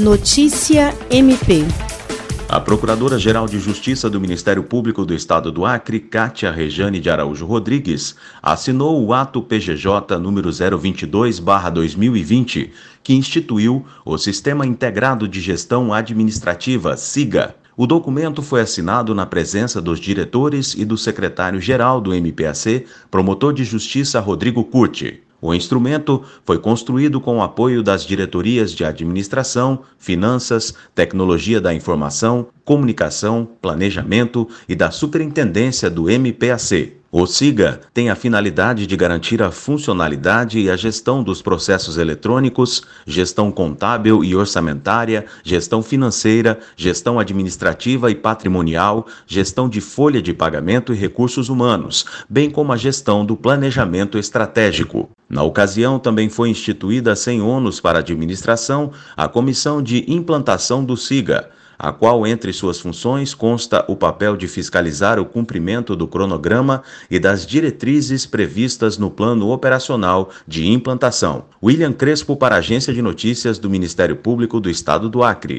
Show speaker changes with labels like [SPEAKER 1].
[SPEAKER 1] Notícia MP.
[SPEAKER 2] A Procuradora-Geral de Justiça do Ministério Público do Estado do Acre, Cátia Rejane de Araújo Rodrigues, assinou o ato PGJ número 022/2020, que instituiu o Sistema Integrado de Gestão Administrativa, SIGA. O documento foi assinado na presença dos diretores e do secretário-geral do MPAC, promotor de justiça Rodrigo Curti. O instrumento foi construído com o apoio das diretorias de administração, finanças, tecnologia da informação, comunicação, planejamento e da superintendência do MPAC. O SIGA tem a finalidade de garantir a funcionalidade e a gestão dos processos eletrônicos, gestão contábil e orçamentária, gestão financeira, gestão administrativa e patrimonial, gestão de folha de pagamento e recursos humanos, bem como a gestão do planejamento estratégico. Na ocasião, também foi instituída sem ônus para a administração a Comissão de Implantação do SIGA a qual, entre suas funções, consta o papel de fiscalizar o cumprimento do cronograma e das diretrizes previstas no plano operacional de implantação. William Crespo, para a Agência de Notícias do Ministério Público do Estado do Acre.